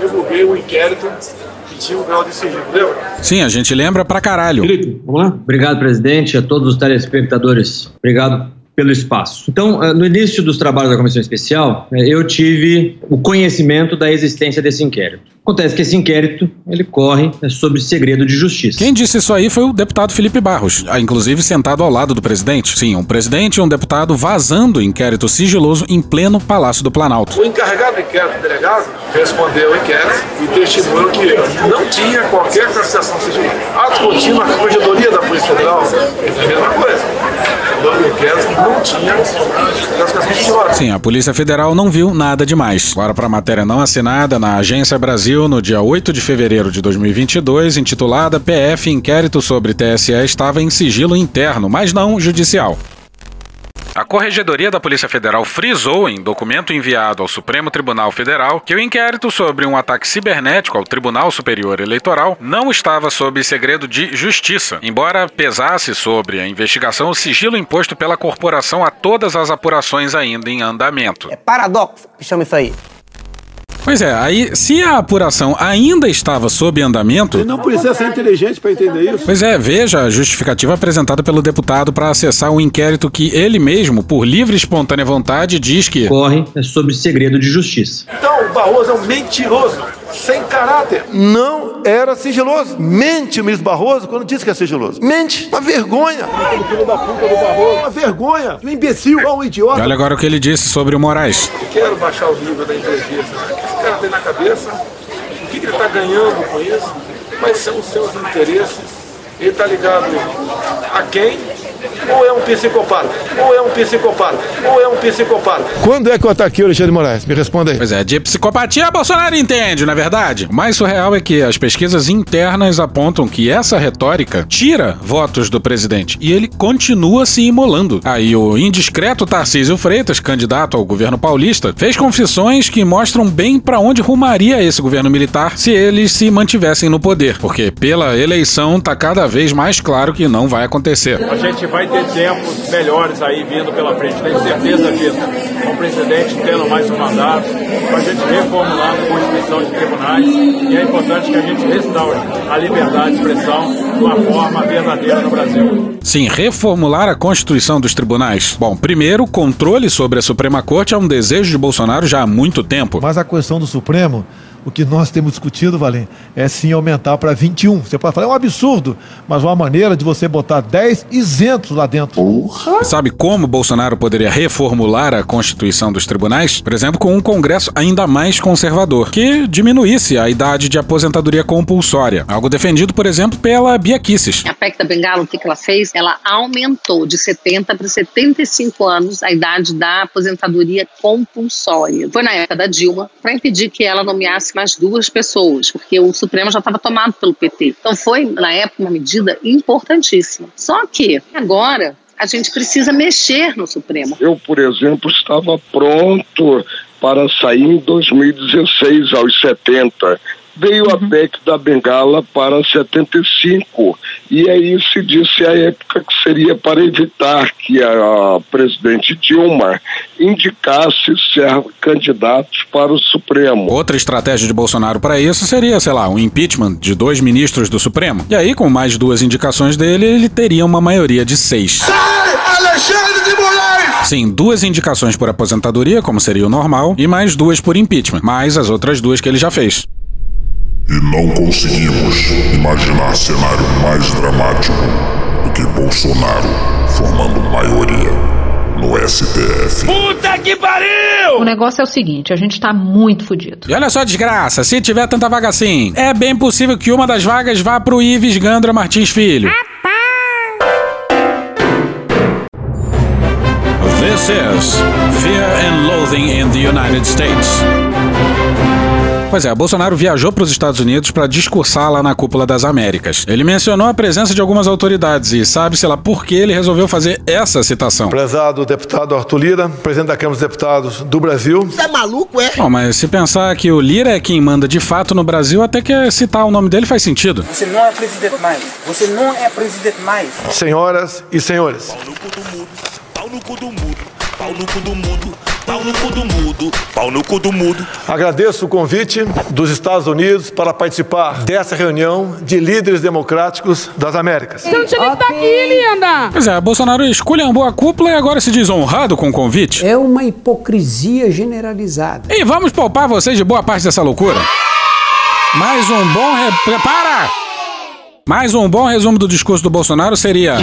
Speaker 11: divulguei um inquérito que tinha um grau de sigilo, lembra?
Speaker 5: Sim, a gente lembra pra caralho.
Speaker 33: Felipe, vamos lá? Obrigado, presidente, a todos os telespectadores. Obrigado pelo espaço. Então, eh, no início dos trabalhos da comissão especial, eh, eu tive o conhecimento da existência desse inquérito. Acontece que esse inquérito ele corre né, sobre segredo de justiça.
Speaker 5: Quem disse isso aí foi o deputado Felipe Barros, ah, inclusive sentado ao lado do presidente. Sim, um presidente e um deputado vazando inquérito sigiloso em pleno Palácio do Planalto.
Speaker 11: O encarregado do inquérito, o delegado, respondeu ao inquérito e testemunhou que não tinha qualquer classificação sigilosa. Ato contínuo, a corregedoria da Polícia Federal, é a mesma coisa. O inquérito não tinha.
Speaker 5: Sim, a Polícia Federal não viu nada demais. Agora para a matéria não assinada na Agência Brasil no dia 8 de fevereiro de 2022, intitulada PF Inquérito sobre TSE estava em sigilo interno, mas não judicial.
Speaker 23: A Corregedoria da Polícia Federal frisou em documento enviado ao Supremo Tribunal Federal que o inquérito sobre um ataque cibernético ao Tribunal Superior Eleitoral não estava sob segredo de justiça, embora pesasse sobre a investigação o sigilo imposto pela corporação a todas as apurações ainda em andamento.
Speaker 32: Paradoxo, que chama isso aí.
Speaker 5: Pois é, aí se a apuração ainda estava sob andamento.
Speaker 11: Ele não precisa ser inteligente para entender isso.
Speaker 5: Pois é, veja a justificativa apresentada pelo deputado para acessar um inquérito que ele mesmo, por livre e espontânea vontade, diz que.
Speaker 33: Corre é sobre segredo de justiça.
Speaker 11: Então o Barroso é um mentiroso, sem caráter. Não era sigiloso. Mente o ministro Barroso quando disse que é sigiloso. Mente. Uma vergonha. Filho da puta do Barroso. Uma vergonha. Um imbecil, um idiota.
Speaker 5: E olha agora o que ele disse sobre o Moraes.
Speaker 11: Quero baixar o nível da entrevista. O que esse cara tem na cabeça? O que ele está ganhando com isso? Quais são os seus interesses? Ele está ligado a quem? Ou é um psicopata? Ou é um psicopata? Ou é um psicopata? Quando é que eu ataquei o Alexandre de Moraes? Me responda aí.
Speaker 5: Pois é, de psicopatia Bolsonaro entende, na é verdade. O mais surreal é que as pesquisas internas apontam que essa retórica tira votos do presidente e ele continua se imolando. Aí o indiscreto Tarcísio Freitas, candidato ao governo paulista, fez confissões que mostram bem para onde rumaria esse governo militar se eles se mantivessem no poder, porque pela eleição tá cada vez mais claro que não vai acontecer.
Speaker 34: A gente vai ter tempos melhores aí vindo pela frente, tenho certeza disso. Com o presidente tendo mais um mandato, com a gente reformulando a Constituição de tribunais, e é importante que a gente restaure a liberdade de expressão de uma forma verdadeira no Brasil.
Speaker 5: Sim, reformular a Constituição dos tribunais. Bom, primeiro, controle sobre a Suprema Corte é um desejo de Bolsonaro já há muito tempo.
Speaker 2: Mas a questão do Supremo o que nós temos discutido, Valente, é sim aumentar para 21. Você pode falar, é um absurdo, mas uma maneira de você botar 10 isentos lá dentro.
Speaker 5: Porra. Sabe como Bolsonaro poderia reformular a Constituição dos tribunais? Por exemplo, com um Congresso ainda mais conservador, que diminuísse a idade de aposentadoria compulsória. Algo defendido, por exemplo, pela Bia Kicis.
Speaker 35: A PEC da Bengala, o que ela fez? Ela aumentou de 70 para 75 anos a idade da aposentadoria compulsória. Foi na época da Dilma, para impedir que ela nomeasse mais duas pessoas, porque o Supremo já estava tomado pelo PT. Então foi, na época, uma medida importantíssima. Só que agora a gente precisa mexer no Supremo.
Speaker 36: Eu, por exemplo, estava pronto para sair em 2016 aos 70 veio a PEC da Bengala para 75 e aí se disse à época que seria para evitar que a presidente Dilma indicasse candidatos para o Supremo.
Speaker 5: Outra estratégia de Bolsonaro para isso seria, sei lá, um impeachment de dois ministros do Supremo. E aí, com mais duas indicações dele, ele teria uma maioria de seis.
Speaker 24: Sai, Alexandre de Moraes!
Speaker 5: Sim, duas indicações por aposentadoria, como seria o normal, e mais duas por impeachment, mais as outras duas que ele já fez.
Speaker 8: E não conseguimos imaginar cenário mais dramático do que Bolsonaro formando maioria no STF.
Speaker 24: Puta que pariu!
Speaker 37: O negócio é o seguinte, a gente tá muito fudido.
Speaker 5: E olha só a desgraça, se tiver tanta vaga assim, é bem possível que uma das vagas vá pro Ives Gandra Martins Filho. This is Fear and Loathing in the United States. Pois é, Bolsonaro viajou para os Estados Unidos para discursar lá na Cúpula das Américas. Ele mencionou a presença de algumas autoridades e sabe-se lá por que ele resolveu fazer essa citação.
Speaker 11: Prezado deputado Arthur Lira, presidente da Câmara dos Deputados do Brasil.
Speaker 37: Você é maluco, é?
Speaker 5: Bom, mas se pensar que o Lira é quem manda de fato no Brasil, até que citar o nome dele faz sentido.
Speaker 37: Você não é presidente mais. Você não é presidente mais.
Speaker 11: Senhoras e senhores.
Speaker 24: Pau no cu do mundo, pau no cu do mundo, pau no cu do mundo, pau no cu do mundo.
Speaker 11: Agradeço o convite dos Estados Unidos para participar dessa reunião de líderes democráticos das Américas.
Speaker 38: Você não tinha nem que estar aqui, linda!
Speaker 5: Pois é, Bolsonaro esculhambou a cúpula e agora se diz honrado com o convite.
Speaker 37: É uma hipocrisia generalizada.
Speaker 5: E vamos poupar vocês de boa parte dessa loucura. Mais um bom. Re... Para! Mais um bom resumo do discurso do Bolsonaro seria.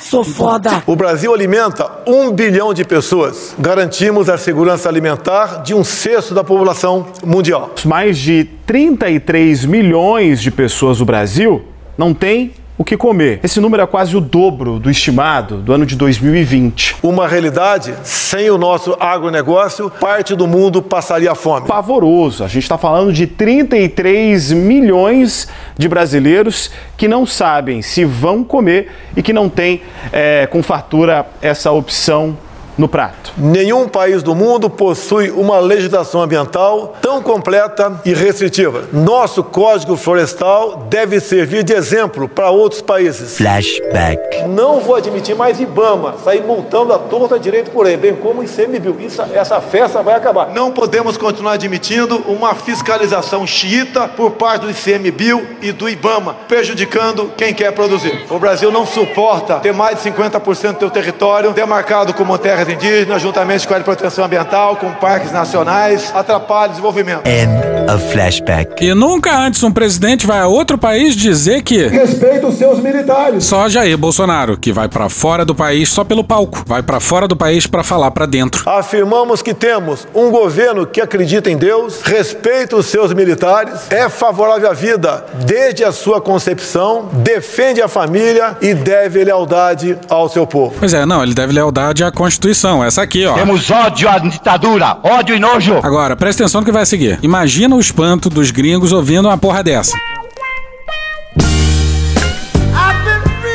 Speaker 37: Sou foda.
Speaker 11: O Brasil alimenta um bilhão de pessoas. Garantimos a segurança alimentar de um sexto da população mundial.
Speaker 39: Mais de 33 milhões de pessoas no Brasil não têm
Speaker 32: o que comer. Esse número é quase o dobro do estimado do ano de 2020.
Speaker 2: Uma realidade, sem o nosso agronegócio, parte do mundo passaria fome.
Speaker 32: Pavoroso. A gente está falando de 33 milhões de brasileiros que não sabem se vão comer e que não têm é, com fartura essa opção no prato.
Speaker 2: Nenhum país do mundo possui uma legislação ambiental tão completa e restritiva. Nosso Código Florestal deve servir de exemplo para outros países.
Speaker 40: Flashback.
Speaker 2: Não vou admitir mais IBAMA sair multando a torta direito por aí, bem como ICMBio. Isso, essa festa vai acabar. Não podemos continuar admitindo uma fiscalização xiita por parte do ICMBio e do IBAMA, prejudicando quem quer produzir. O Brasil não suporta ter mais de 50% do seu território demarcado como terras indígenas, juntamente com a área de proteção ambiental, com parques nacionais, atrapalha o desenvolvimento.
Speaker 40: End of flashback.
Speaker 5: E nunca antes um presidente vai a outro país dizer que
Speaker 31: Respeita os seus militares.
Speaker 5: só Jair Bolsonaro, que vai pra fora do país só pelo palco, vai pra fora do país pra falar pra dentro.
Speaker 2: Afirmamos que temos um governo que acredita em Deus, respeita os seus militares, é favorável à vida desde a sua concepção, defende a família e deve lealdade ao seu povo.
Speaker 5: Pois é, não, ele deve lealdade à Constituição, essa aqui, ó.
Speaker 40: Temos ódio à ditadura, ódio e nojo.
Speaker 5: Agora, presta atenção no que vai seguir. Imagina o espanto dos gringos ouvindo uma porra dessa.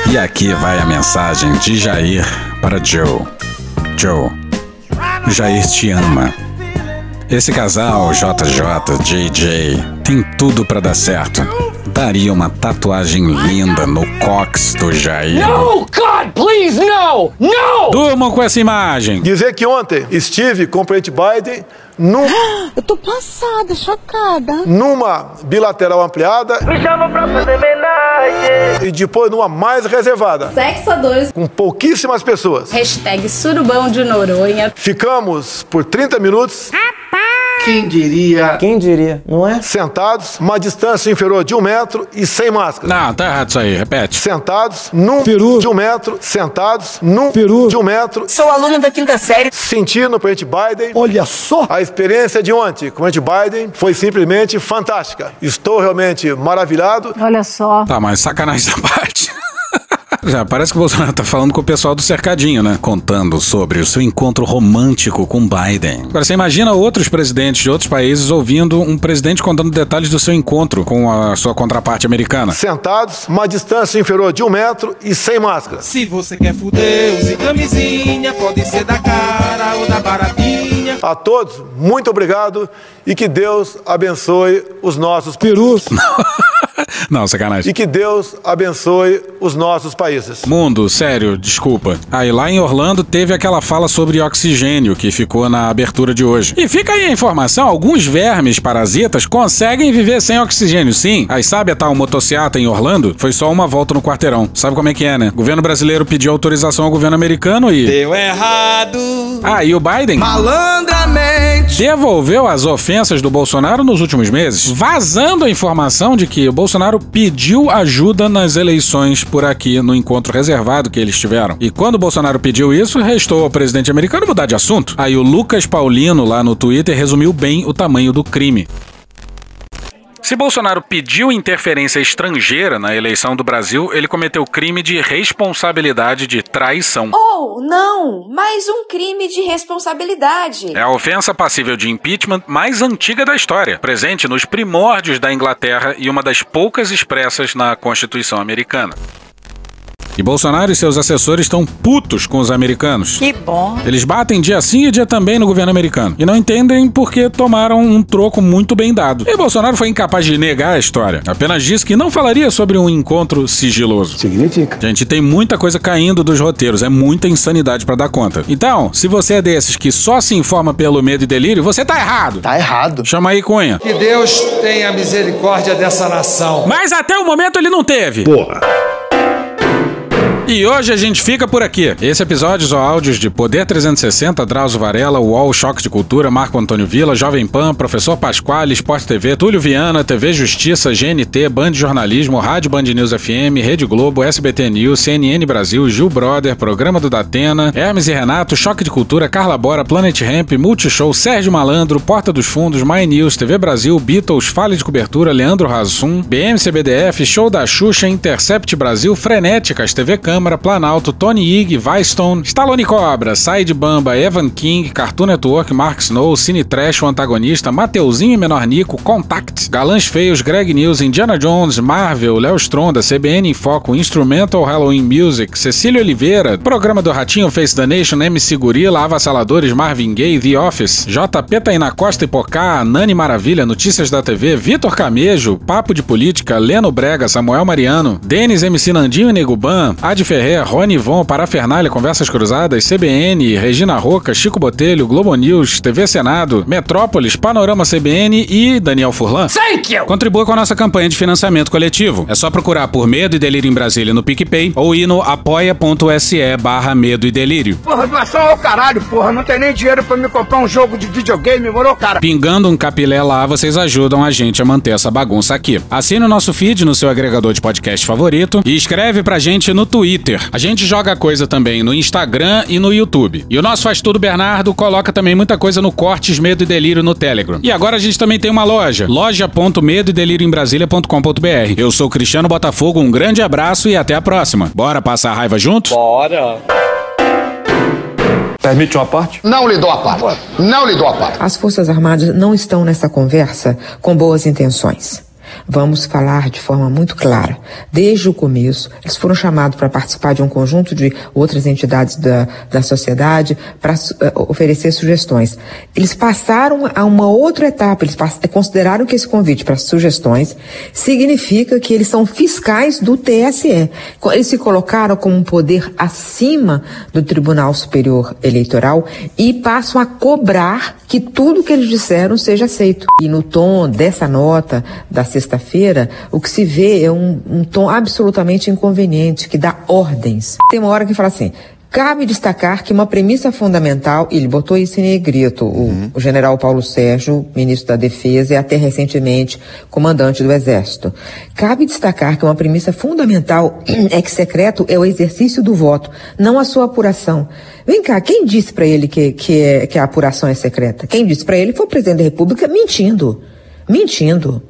Speaker 5: E aqui vai a mensagem de Jair para Joe. Joe, Jair te ama. Esse casal, JJ, JJ, tem tudo pra dar certo. Daria uma tatuagem linda no cox do Jair.
Speaker 37: No, God, please, no! No!
Speaker 5: Durmam com essa imagem.
Speaker 2: Dizer que ontem estive com o presidente Biden num, <gasps>
Speaker 41: Eu tô passada, chocada.
Speaker 2: numa bilateral ampliada
Speaker 41: Me chama pra fazer homenagem.
Speaker 2: e depois numa mais reservada,
Speaker 42: Sexo a dois.
Speaker 2: com pouquíssimas pessoas.
Speaker 42: Hashtag surubão de Noronha.
Speaker 2: Ficamos por 30 minutos
Speaker 31: Quem diria?
Speaker 43: Quem diria, não é?
Speaker 2: sentados, uma distância inferior de um metro e sem máscara.
Speaker 5: Não, tá errado isso aí, repete.
Speaker 2: Sentados num peru de um metro, sentados num peru de um metro,
Speaker 41: Sou aluna da quinta série.
Speaker 2: sentindo o presidente Biden.
Speaker 31: Olha só.
Speaker 2: A experiência de ontem com o presidente Biden foi simplesmente fantástica. Estou realmente maravilhado.
Speaker 42: Olha só.
Speaker 5: Tá, mas sacanagem essa <laughs> parte. Já parece que o Bolsonaro tá falando com o pessoal do cercadinho, né? Contando sobre o seu encontro romântico com Biden. Agora, você imagina outros presidentes de outros países ouvindo um presidente contando detalhes do seu encontro com a sua contraparte americana.
Speaker 2: Sentados, uma distância inferior de um metro e sem máscara.
Speaker 44: Se você quer fuder, use camisinha, pode ser da cara ou da baratinha.
Speaker 2: A todos, muito obrigado e que Deus abençoe os nossos perus. <laughs> <laughs>
Speaker 5: Não, sacanagem.
Speaker 2: E que Deus abençoe os nossos países.
Speaker 5: Mundo, sério, desculpa. Aí lá em Orlando teve aquela fala sobre oxigênio que ficou na abertura de hoje. E fica aí a informação: alguns vermes parasitas conseguem viver sem oxigênio, sim. Aí sabe a tal motociata em Orlando? Foi só uma volta no quarteirão. Sabe como é que é, né? O governo brasileiro pediu autorização ao governo americano e.
Speaker 44: Deu errado.
Speaker 5: Ah, e o Biden?
Speaker 44: Malandramente.
Speaker 5: Devolveu as ofensas do Bolsonaro nos últimos meses, vazando a informação de que o Bolsonaro pediu ajuda nas eleições por aqui no encontro reservado que eles tiveram. E quando Bolsonaro pediu isso, restou ao presidente americano mudar de assunto. Aí o Lucas Paulino lá no Twitter resumiu bem o tamanho do crime. Se Bolsonaro pediu interferência estrangeira na eleição do Brasil, ele cometeu crime de responsabilidade de traição.
Speaker 45: Oh, não! Mais um crime de responsabilidade.
Speaker 5: É a ofensa passível de impeachment mais antiga da história, presente nos primórdios da Inglaterra e uma das poucas expressas na Constituição americana. E Bolsonaro e seus assessores estão putos com os americanos.
Speaker 45: Que bom.
Speaker 5: Eles batem dia sim e dia também no governo americano. E não entendem porque tomaram um troco muito bem dado. E Bolsonaro foi incapaz de negar a história. Apenas disse que não falaria sobre um encontro sigiloso.
Speaker 31: Significa.
Speaker 5: Gente, tem muita coisa caindo dos roteiros. É muita insanidade pra dar conta. Então, se você é desses que só se informa pelo medo e delírio, você tá errado.
Speaker 31: Tá errado.
Speaker 5: Chama aí, Cunha.
Speaker 44: Que Deus tenha misericórdia dessa nação.
Speaker 5: Mas até o momento ele não teve.
Speaker 31: Porra.
Speaker 5: E hoje a gente fica por aqui. Esse episódio ou áudios de Poder 360, Drauzio Varela, UOL, Choque de Cultura, Marco Antônio Vila, Jovem Pan, Professor Pasquale, Esporte TV, Túlio Viana, TV Justiça, GNT, Band Jornalismo, Rádio Band News FM, Rede Globo, SBT News, CNN Brasil, Gil Brother, Programa do Datena, Hermes e Renato, Choque de Cultura, Carla Bora, Planet Ramp, Multishow, Sérgio Malandro, Porta dos Fundos, My News, TV Brasil, Beatles, Fale de Cobertura, Leandro Rassum, BMCBDF, Show da Xuxa, Intercept Brasil, Frenéticas, TV Câmara, Planalto, Tony Ig, Vystone, Stallone Cobra, Side Bamba, Evan King, Cartoon Network, Mark Snow, Cine Trash, o Antagonista, Mateuzinho e Menor Nico, Contact, Galãs Feios, Greg News, Indiana Jones, Marvel, Léo Stronda, CBN em Foco, Instrumental Halloween Music, Cecília Oliveira, Programa do Ratinho, Face the Nation, MC Gorila, Avassaladores, Marvin Gaye, The Office, JP Taina Costa e Pocá, Nani Maravilha, Notícias da TV, Vitor Camejo, Papo de Política, Leno Brega, Samuel Mariano, Denis MC Nandinho e Neguban, Ad Ferrer, Rony Von, Parafernália, Conversas Cruzadas, CBN, Regina Roca, Chico Botelho, Globo News, TV Senado, Metrópolis, Panorama CBN e Daniel Furlan.
Speaker 37: Thank you!
Speaker 5: Contribua com a nossa campanha de financiamento coletivo. É só procurar por Medo e Delírio em Brasília no PicPay ou ir no apoia.se barra Medo e Delírio.
Speaker 37: Porra, doação ao caralho, porra. Não tem nem dinheiro pra me comprar um jogo de videogame, moro, cara?
Speaker 5: Pingando um capilé lá, vocês ajudam a gente a manter essa bagunça aqui. Assine o nosso feed no seu agregador de podcast favorito e escreve pra gente no Twitter. A gente joga coisa também no Instagram e no YouTube. E o nosso Faz Tudo Bernardo coloca também muita coisa no Cortes Medo e Delírio no Telegram. E agora a gente também tem uma loja, loja.medo e delírio em Brasília.com.br. Eu sou Cristiano Botafogo, um grande abraço e até a próxima. Bora passar a raiva junto?
Speaker 46: Bora!
Speaker 31: Permite uma parte?
Speaker 47: Não lhe dou a parte. Não lhe dou a parte.
Speaker 48: As Forças Armadas não estão nessa conversa com boas intenções. Vamos falar de forma muito clara. Desde o começo, eles foram chamados para participar de um conjunto de outras entidades da, da sociedade para uh, oferecer sugestões. Eles passaram a uma outra etapa, eles consideraram que esse convite para sugestões significa que eles são fiscais do TSE. Eles se colocaram como um poder acima do Tribunal Superior Eleitoral e passam a cobrar que tudo que eles disseram seja aceito. E no tom dessa nota da sexta-feira, o que se vê é um, um tom absolutamente inconveniente, que dá ordens. Tem uma hora que fala assim, Cabe destacar que uma premissa fundamental, ele botou isso em negrito, o, uhum. o, general Paulo Sérgio, ministro da Defesa e até recentemente comandante do Exército. Cabe destacar que uma premissa fundamental <clears throat> é que secreto é o exercício do voto, não a sua apuração. Vem cá, quem disse para ele que, que, é, que a apuração é secreta? Quem disse para ele foi o presidente da República mentindo. Mentindo.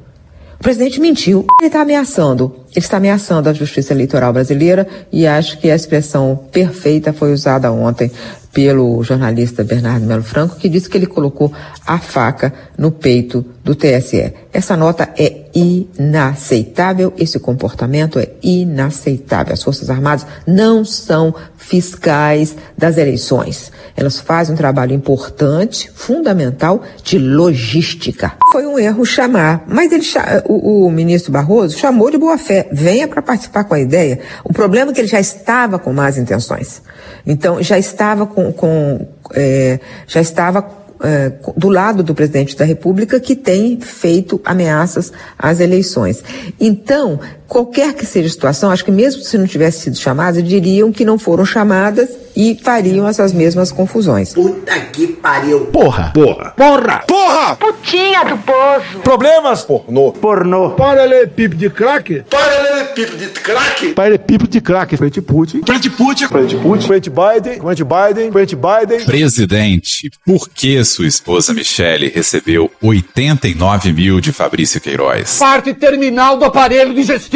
Speaker 48: O presidente mentiu. Ele está ameaçando. Ele está ameaçando a justiça eleitoral brasileira e acho que a expressão perfeita foi usada ontem pelo jornalista Bernardo Melo Franco, que disse que ele colocou a faca no peito do TSE. Essa nota é inaceitável, esse comportamento é inaceitável. As Forças Armadas não são fiscais das eleições. Elas fazem um trabalho importante, fundamental, de logística. Foi um erro chamar, mas ele, o, o ministro Barroso chamou de boa fé. Venha para participar com a ideia. O problema é que ele já estava com más intenções. Então, já estava com, com é, já estava é, do lado do presidente da República que tem feito ameaças às eleições. Então, qualquer que seja a situação, acho que mesmo se não tivesse sido chamadas, diriam que não foram chamadas e fariam essas mesmas confusões.
Speaker 47: Puta que pariu.
Speaker 31: Porra.
Speaker 47: Porra.
Speaker 31: Porra. Porra.
Speaker 41: Putinha do poço.
Speaker 31: Problemas?
Speaker 47: Pornô.
Speaker 31: Pornô.
Speaker 47: Paralelepípedo de crack?
Speaker 31: Paralelepípedo de crack?
Speaker 47: Paralelepípedo de crack.
Speaker 31: Frente Putin.
Speaker 47: Frente Putin.
Speaker 31: Frente Putin.
Speaker 47: Frente Biden. Frente Biden. Frente Biden.
Speaker 49: Presidente, por que sua esposa Michele recebeu 89 mil de Fabrício Queiroz?
Speaker 47: Parte terminal do aparelho digestivo.